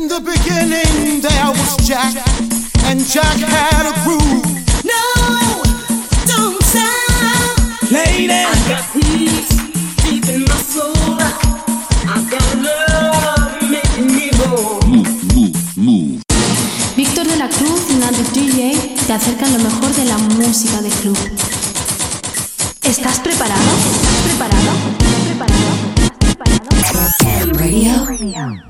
In the beginning there was Jack, and Jack had a groove. No, don't stop. Lady, I got peace deep in my soul. I got love making me whole. Víctor de la Cruz y Nandi DJ te acercan lo mejor de la música de club. ¿Estás preparado? ¿Estás preparado? ¿Estás preparado? ¿Estás preparado? Radio.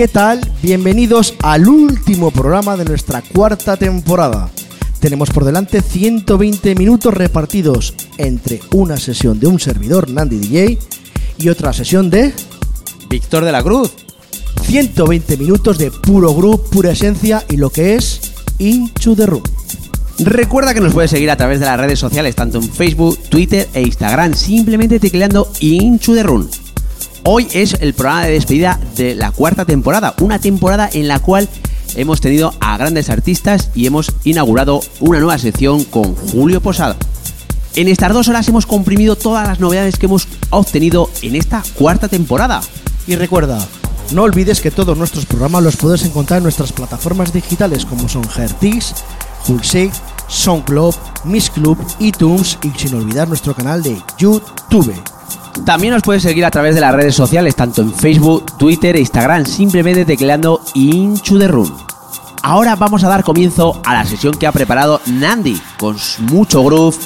¿qué tal? Bienvenidos al último programa de nuestra cuarta temporada. Tenemos por delante 120 minutos repartidos entre una sesión de un servidor Nandi DJ y otra sesión de Víctor de la Cruz. 120 minutos de puro groove, pura esencia y lo que es Into the Room. Recuerda que nos puedes seguir a través de las redes sociales, tanto en Facebook, Twitter e Instagram, simplemente tecleando Into the Run. Hoy es el programa de despedida de la cuarta temporada, una temporada en la cual hemos tenido a grandes artistas y hemos inaugurado una nueva sección con Julio Posada. En estas dos horas hemos comprimido todas las novedades que hemos obtenido en esta cuarta temporada. Y recuerda, no olvides que todos nuestros programas los puedes encontrar en nuestras plataformas digitales como son Hertix, Hulsig, SoundCloud, Miss Club, iTunes y sin olvidar nuestro canal de YouTube. También nos puedes seguir a través de las redes sociales, tanto en Facebook, Twitter e Instagram, simplemente tecleando Into the Room. Ahora vamos a dar comienzo a la sesión que ha preparado Nandi, con mucho groove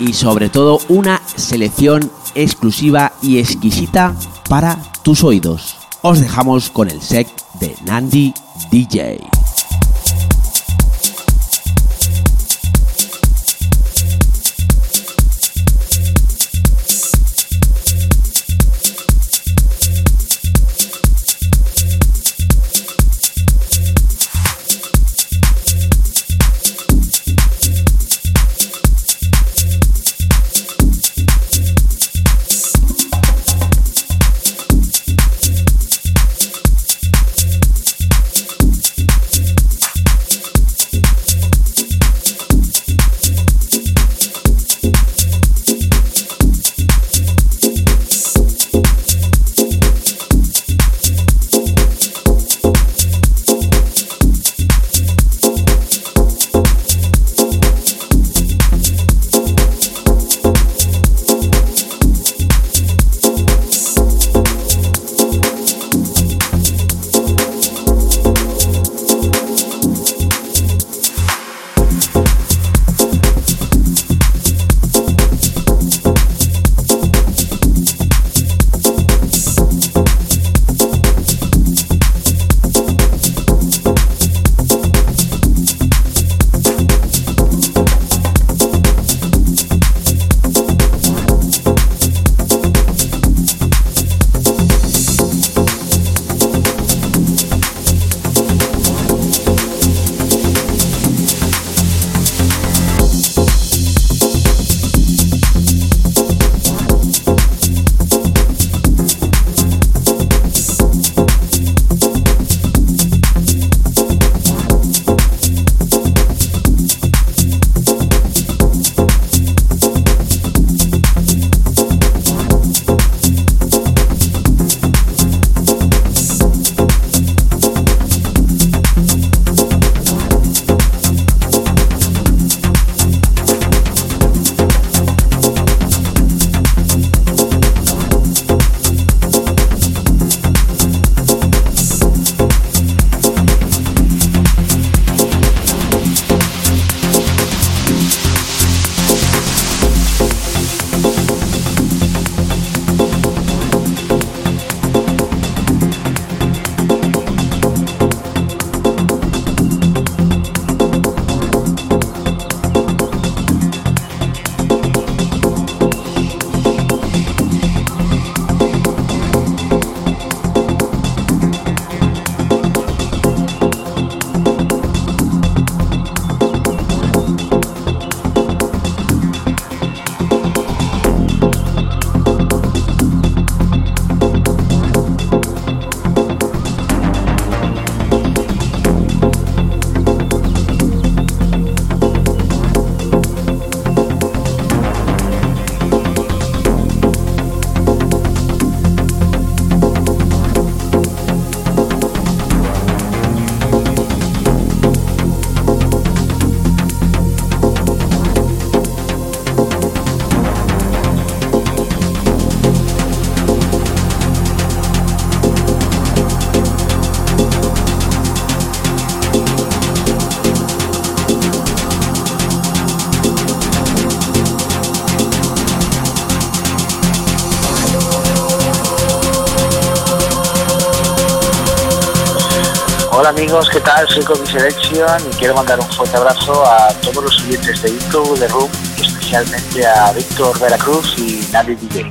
y sobre todo una selección exclusiva y exquisita para tus oídos. Os dejamos con el set de Nandi DJ. Hola amigos, ¿qué tal? Soy Coffee Selection y quiero mandar un fuerte abrazo a todos los oyentes de YouTube, de Room, especialmente a Víctor Veracruz y Nadie DJ.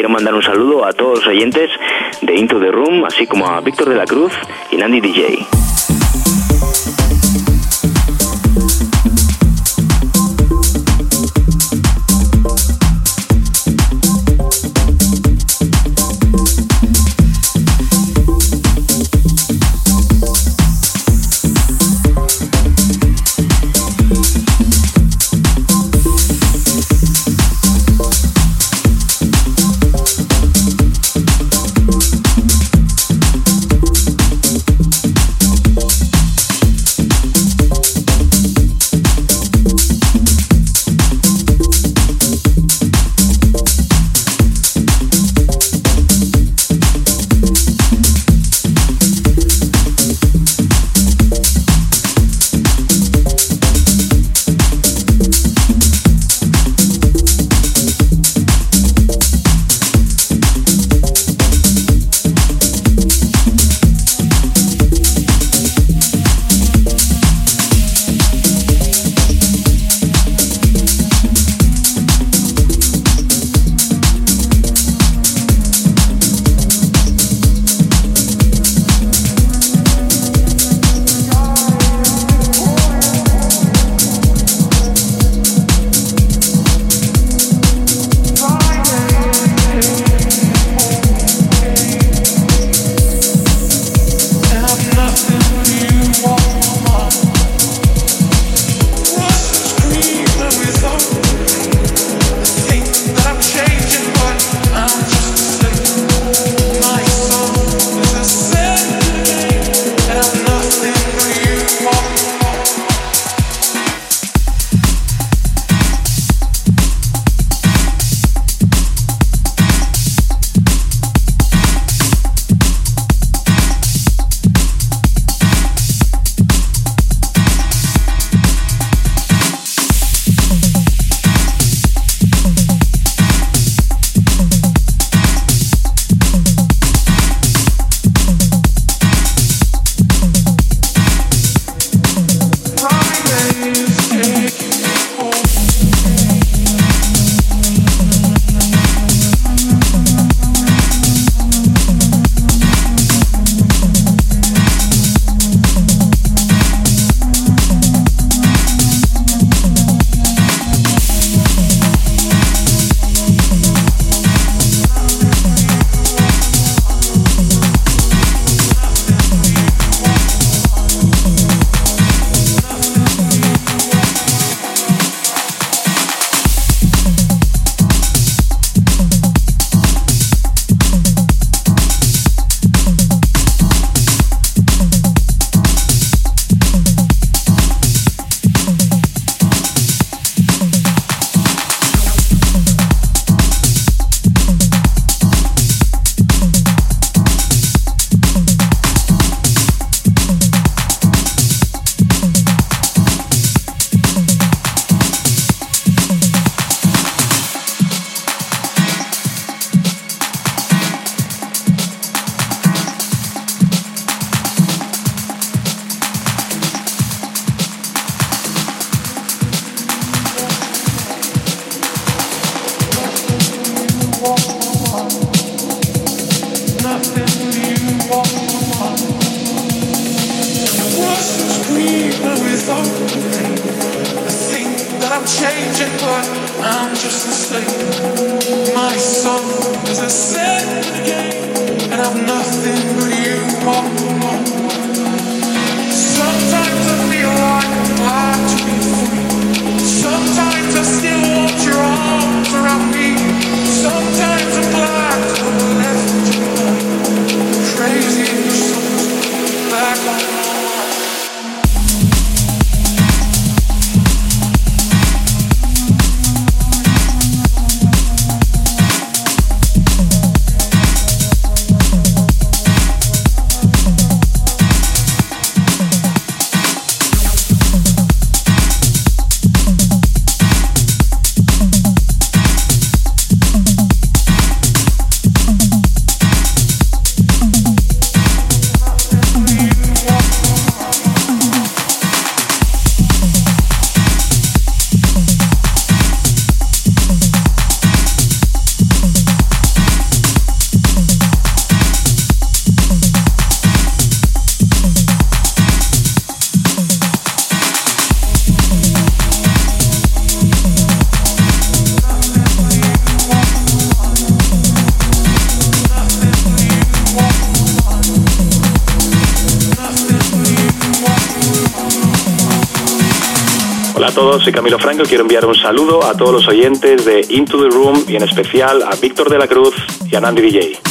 Quiero mandar un saludo a todos los oyentes de Into the Room, así como a Víctor de la Cruz y Nandy DJ. Soy Camilo Franco. Quiero enviar un saludo a todos los oyentes de Into the Room y en especial a Víctor de la Cruz y a Nandy DJ.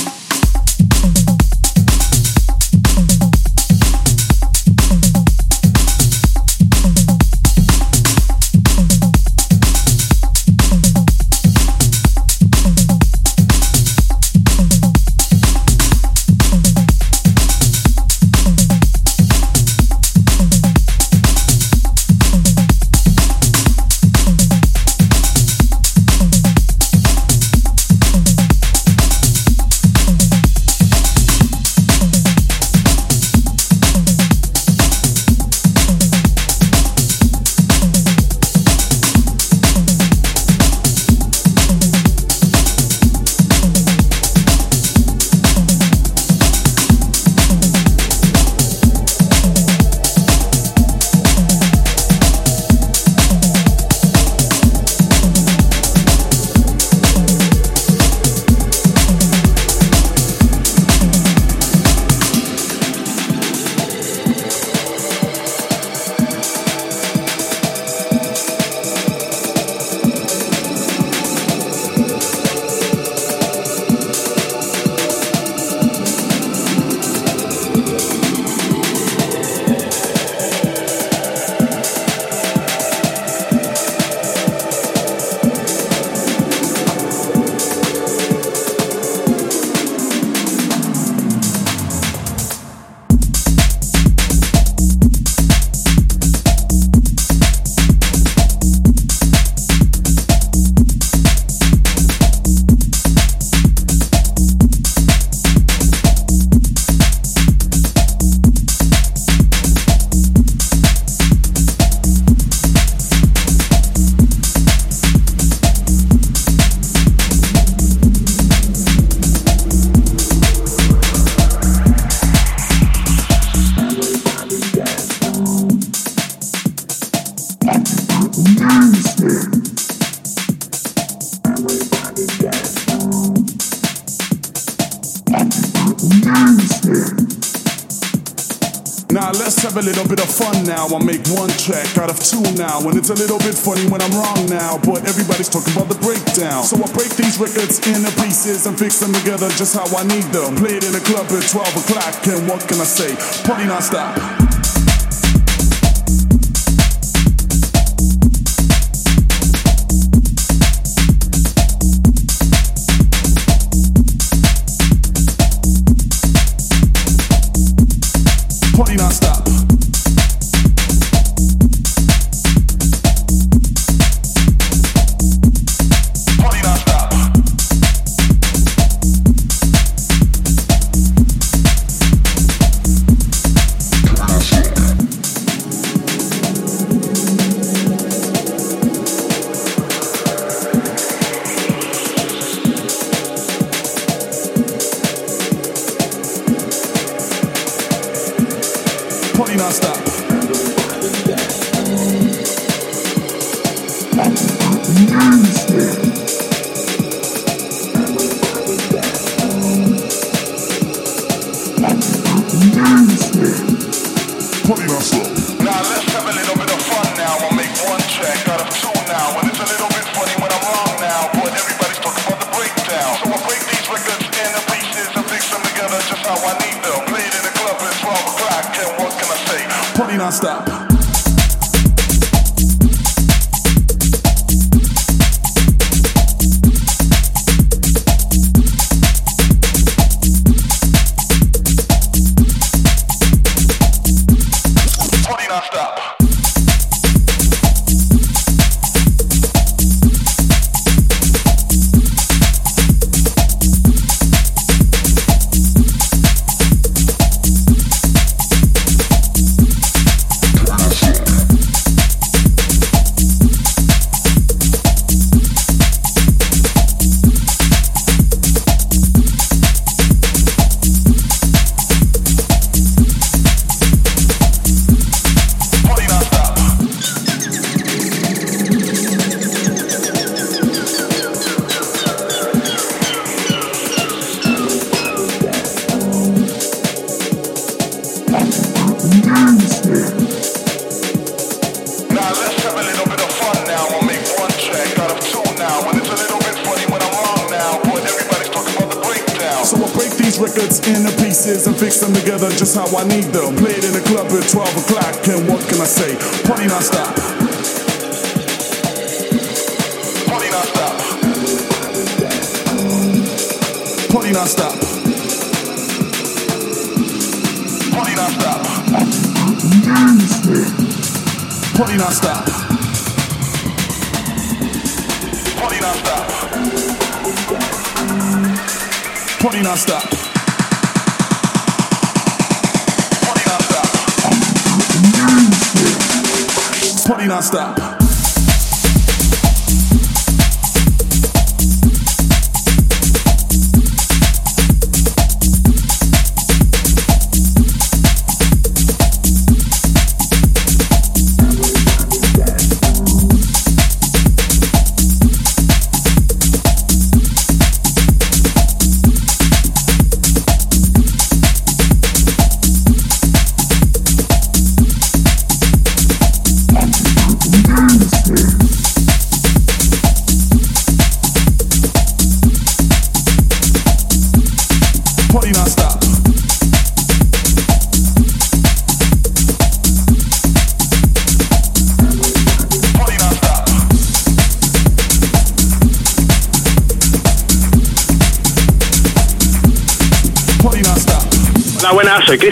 I'll make one track out of two now. And it's a little bit funny when I'm wrong now, but everybody's talking about the breakdown. So I break these records into pieces and fix them together just how I need them. Play it in a club at 12 o'clock, and what can I say? Party non-stop. Hola,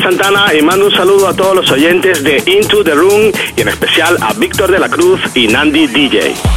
Santana y mando un saludo a todos los oyentes de Into the Room y en especial a Víctor de la Cruz y Nandi DJ.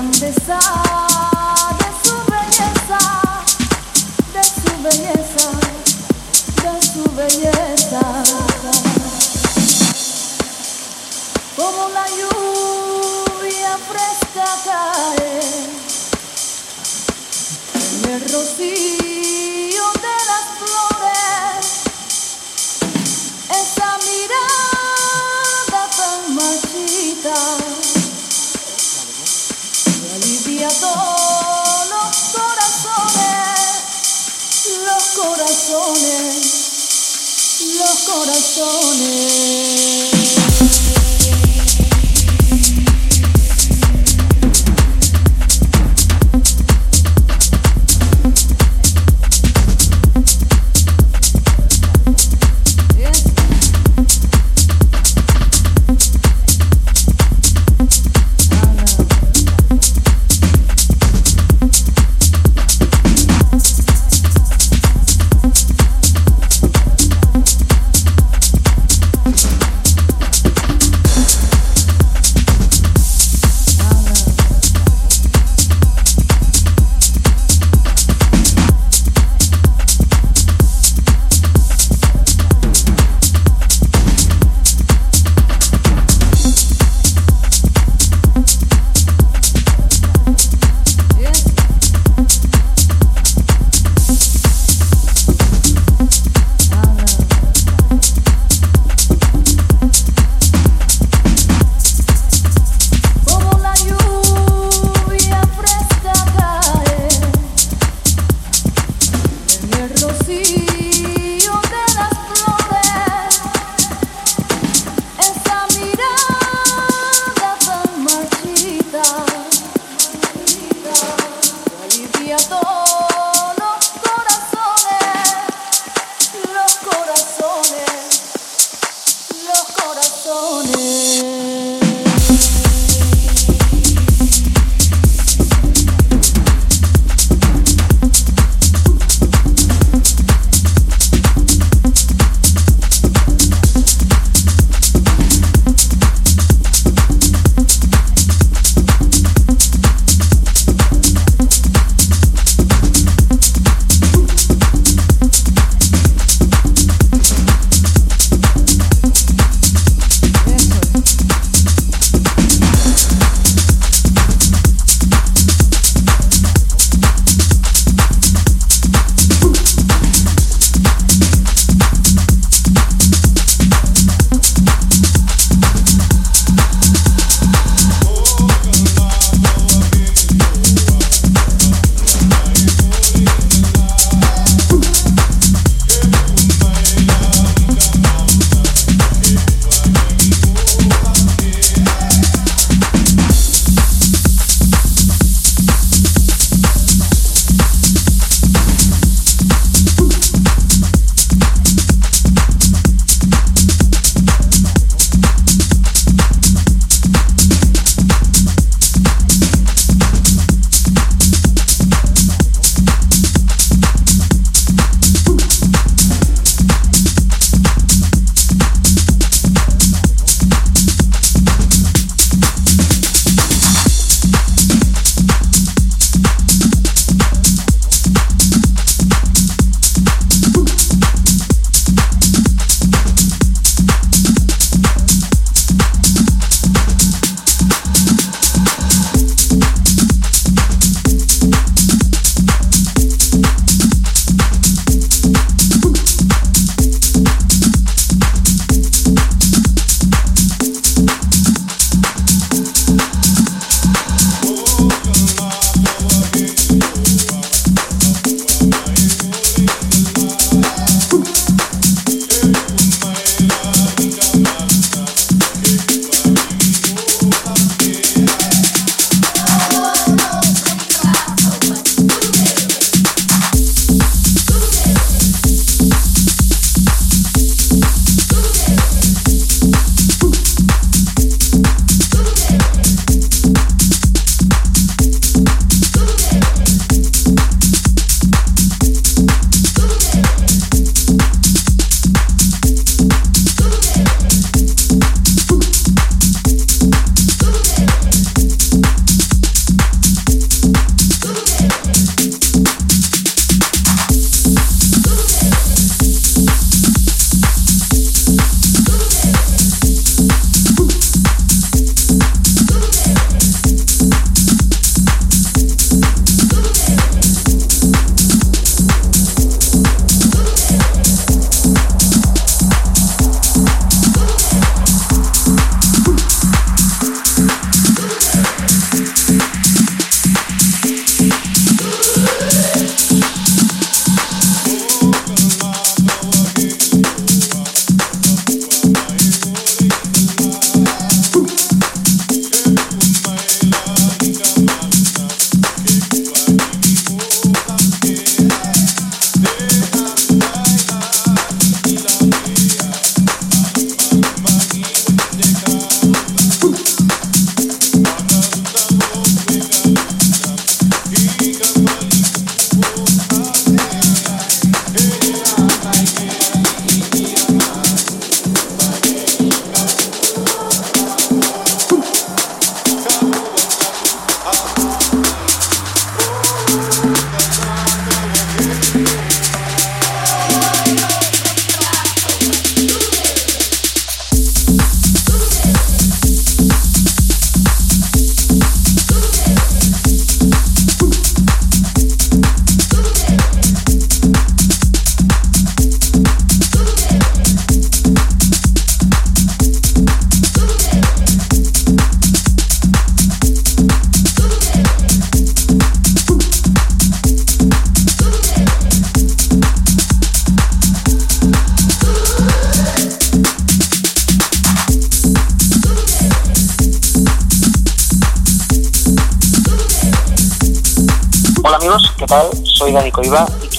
de su belleza, de su belleza, de su belleza. Como la lluvia fresca cae en rocío. corazones, los corazones.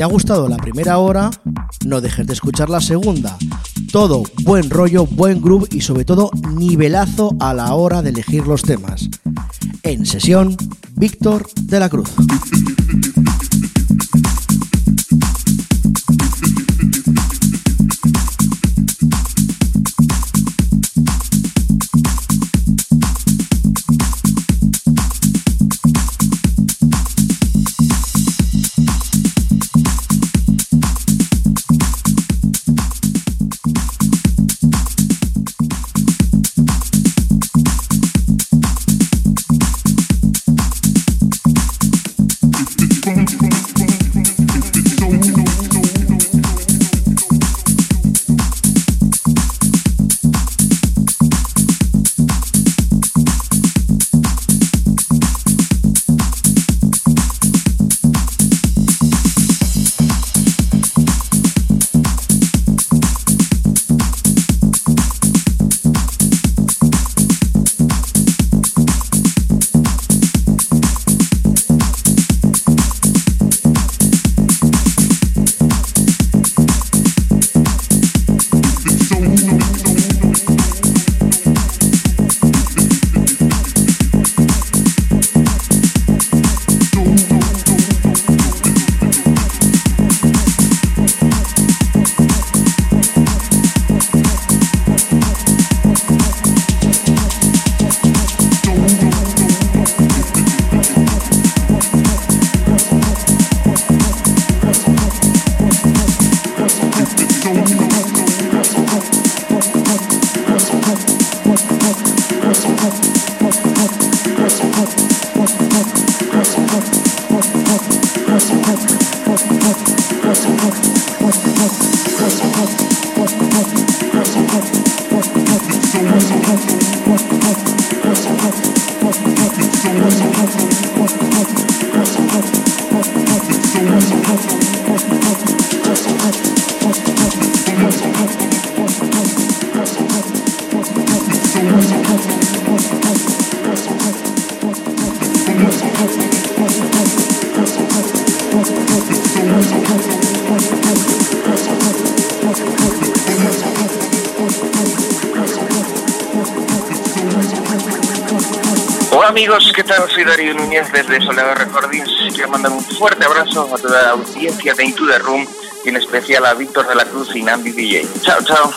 Te ha gustado la primera hora, no dejes de escuchar la segunda. Todo buen rollo, buen groove y sobre todo nivelazo a la hora de elegir los temas. En sesión, Víctor de la Cruz. Desde Soledad Recordings. Quiero mandar un fuerte abrazo a toda la audiencia de Into the Room y en especial a Víctor de la Cruz y Nambi DJ. Chao, chao.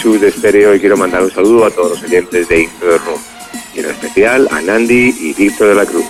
Hola, soy DJ Chu de Stereo y quiero mandar un saludo a todos los oyentes de the Room. Y en especial a Nandi y Víctor de la Cruz.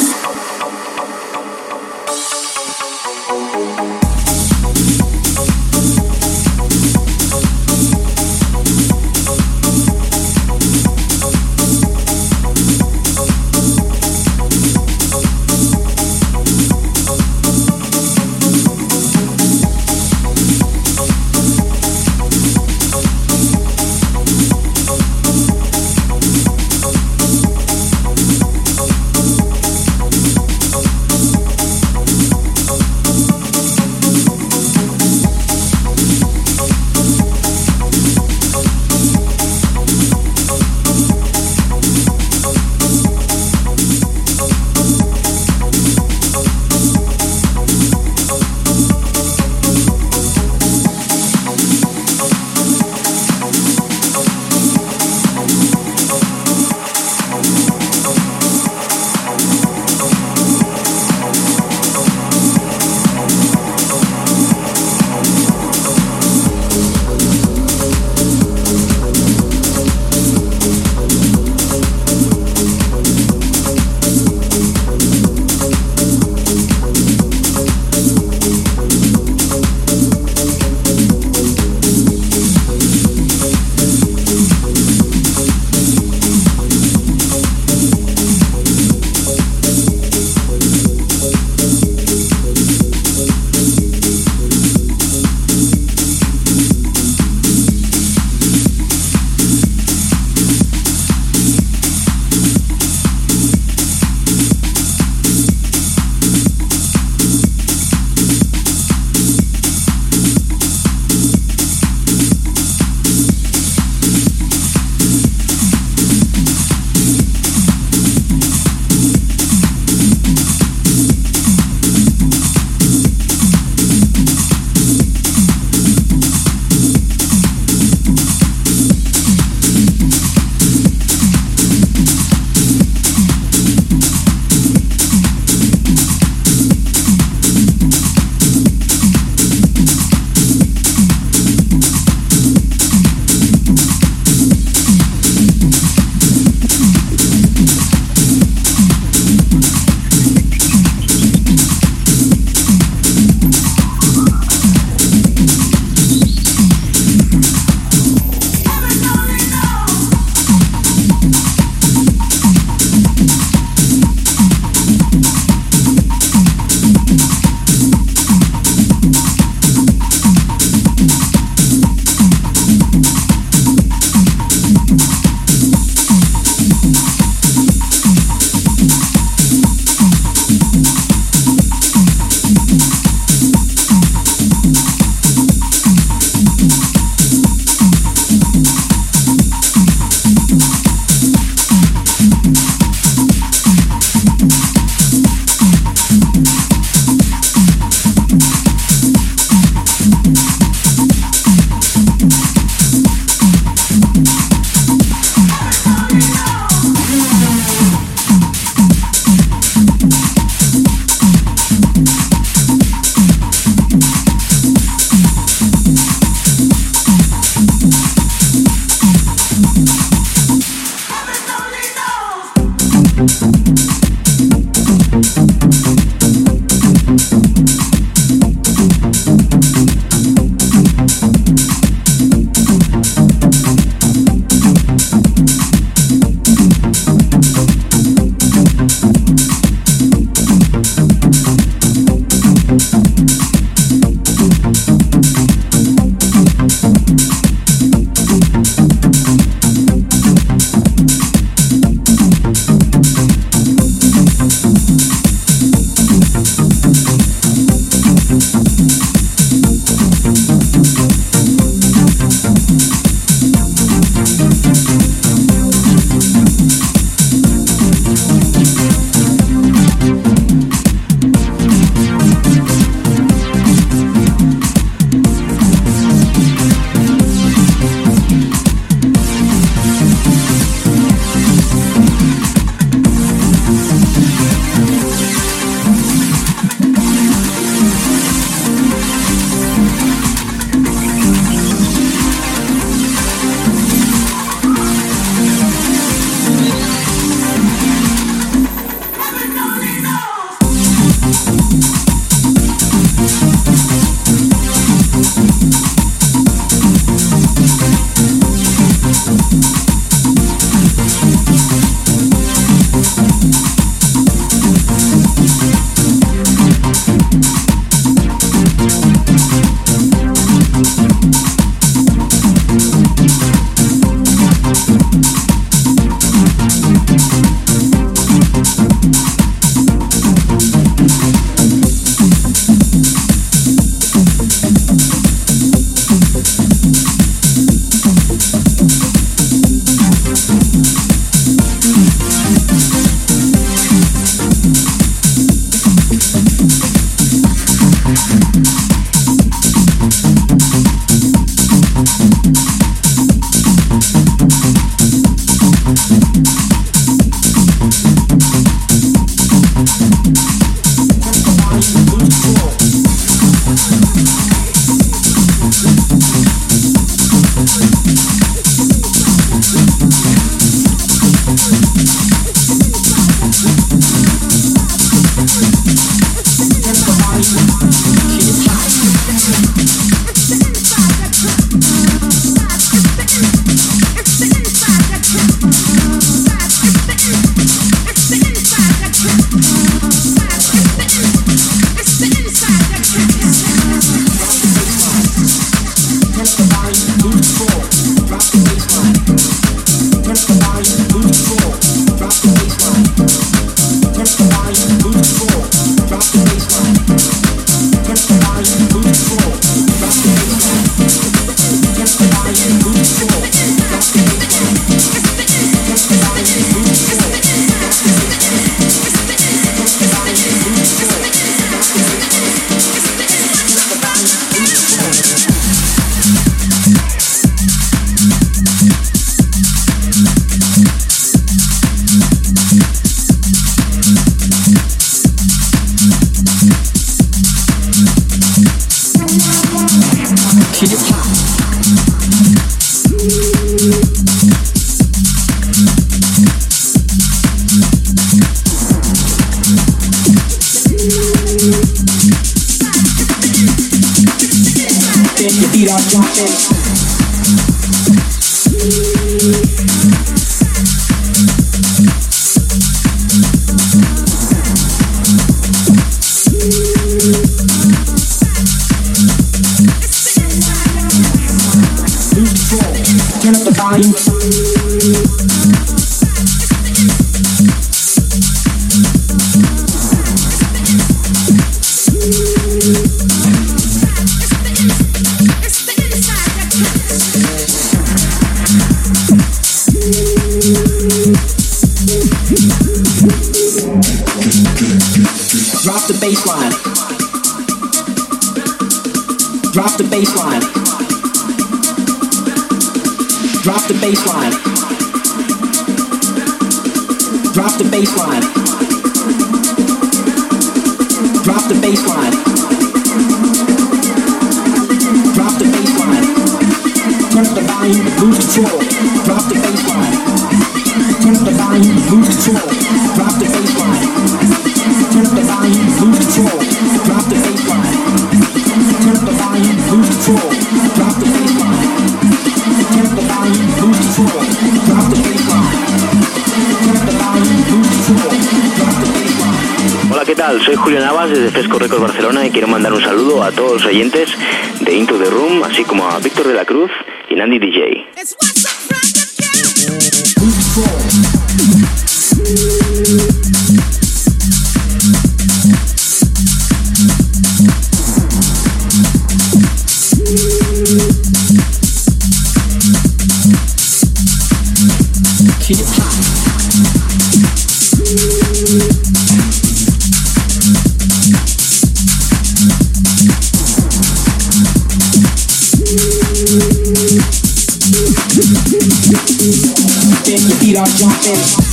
jumping.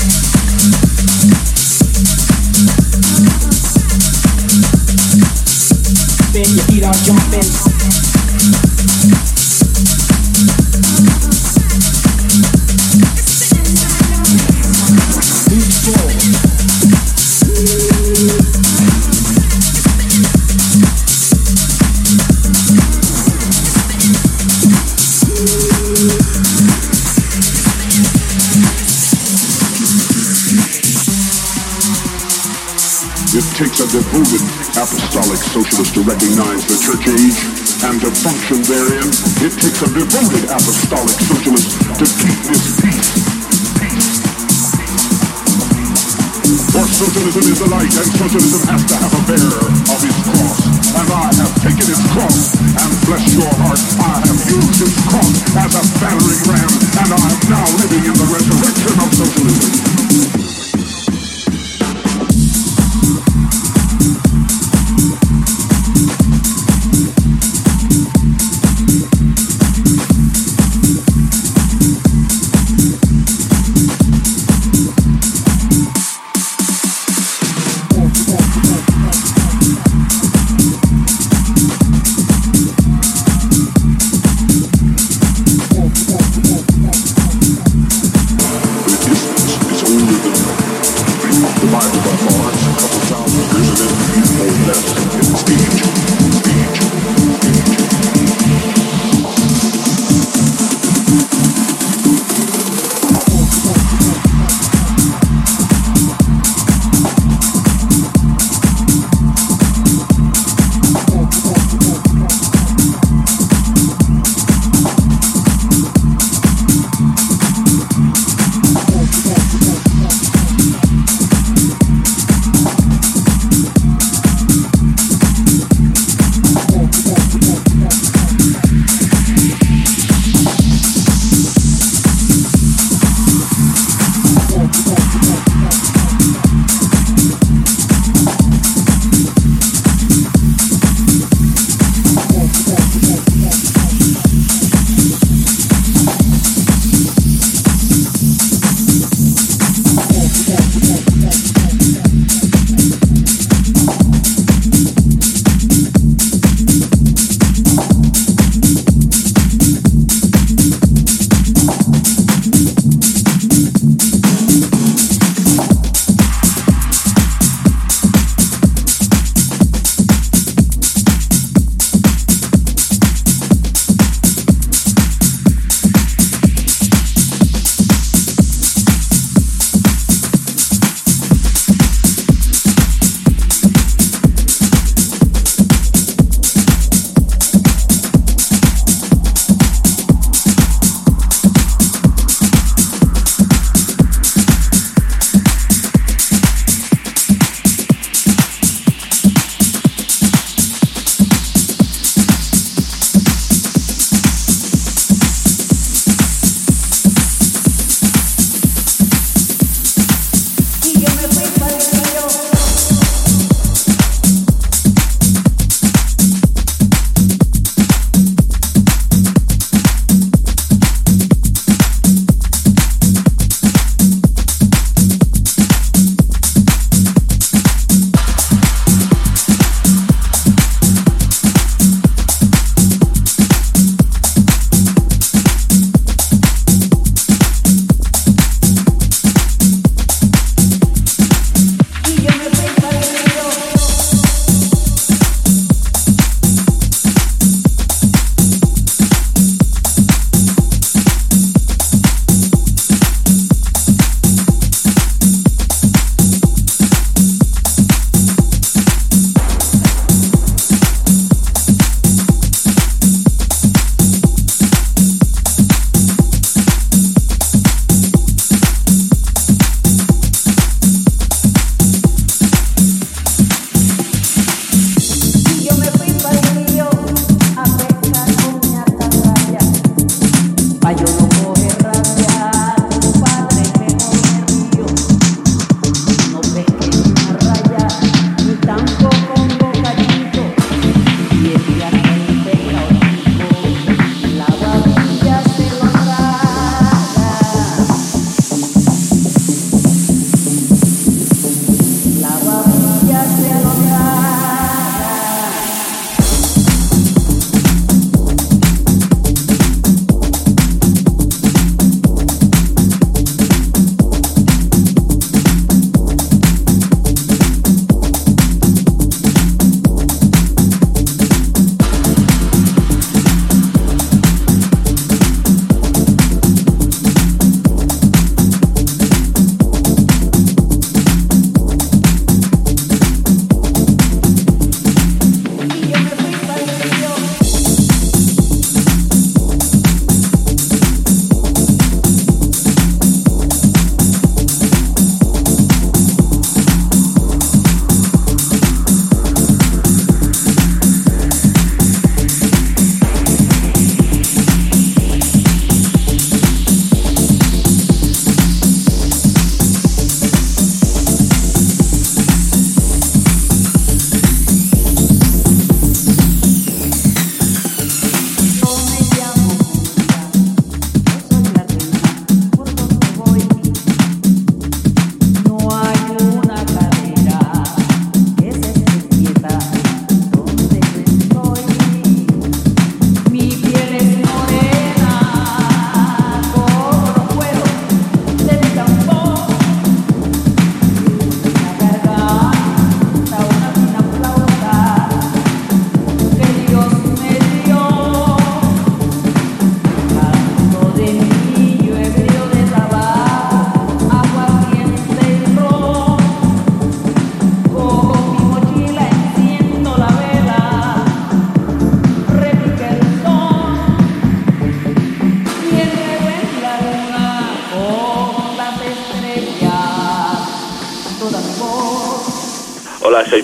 apostolic socialist to recognize the church age and to function therein, it takes a devoted apostolic socialist to keep this peace. For socialism is the light, and socialism has to have a bearer of his cross. And I have taken his cross, and bless your heart, I have used his cross as a battering ram, and I am now living in the resurrection of socialism.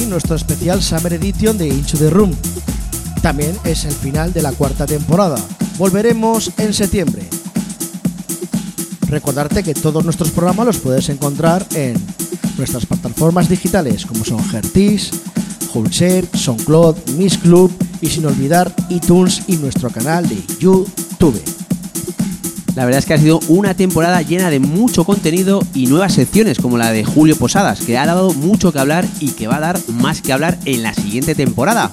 Nuestro especial Summer Edition de Into the Room. También es el final de la cuarta temporada. Volveremos en septiembre. Recordarte que todos nuestros programas los puedes encontrar en nuestras plataformas digitales como son Hertis, Wholeshare, SoundCloud, Miss Club y sin olvidar iTunes y nuestro canal de YouTube. La verdad es que ha sido una temporada llena de mucho contenido y nuevas secciones como la de Julio Posadas, que ha dado mucho que hablar y que va a dar más que hablar en la siguiente temporada.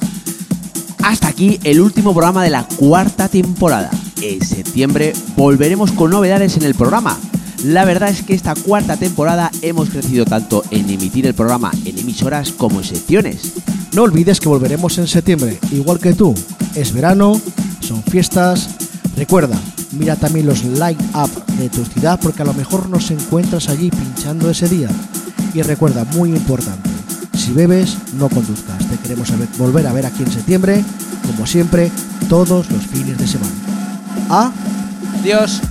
Hasta aquí el último programa de la cuarta temporada. En septiembre volveremos con novedades en el programa. La verdad es que esta cuarta temporada hemos crecido tanto en emitir el programa en emisoras como en secciones. No olvides que volveremos en septiembre, igual que tú. Es verano, son fiestas. Recuerda, mira también los light up de tu ciudad porque a lo mejor nos encuentras allí pinchando ese día. Y recuerda, muy importante, si bebes, no conduzcas. Te queremos volver a ver aquí en septiembre, como siempre, todos los fines de semana. Ah, Adiós.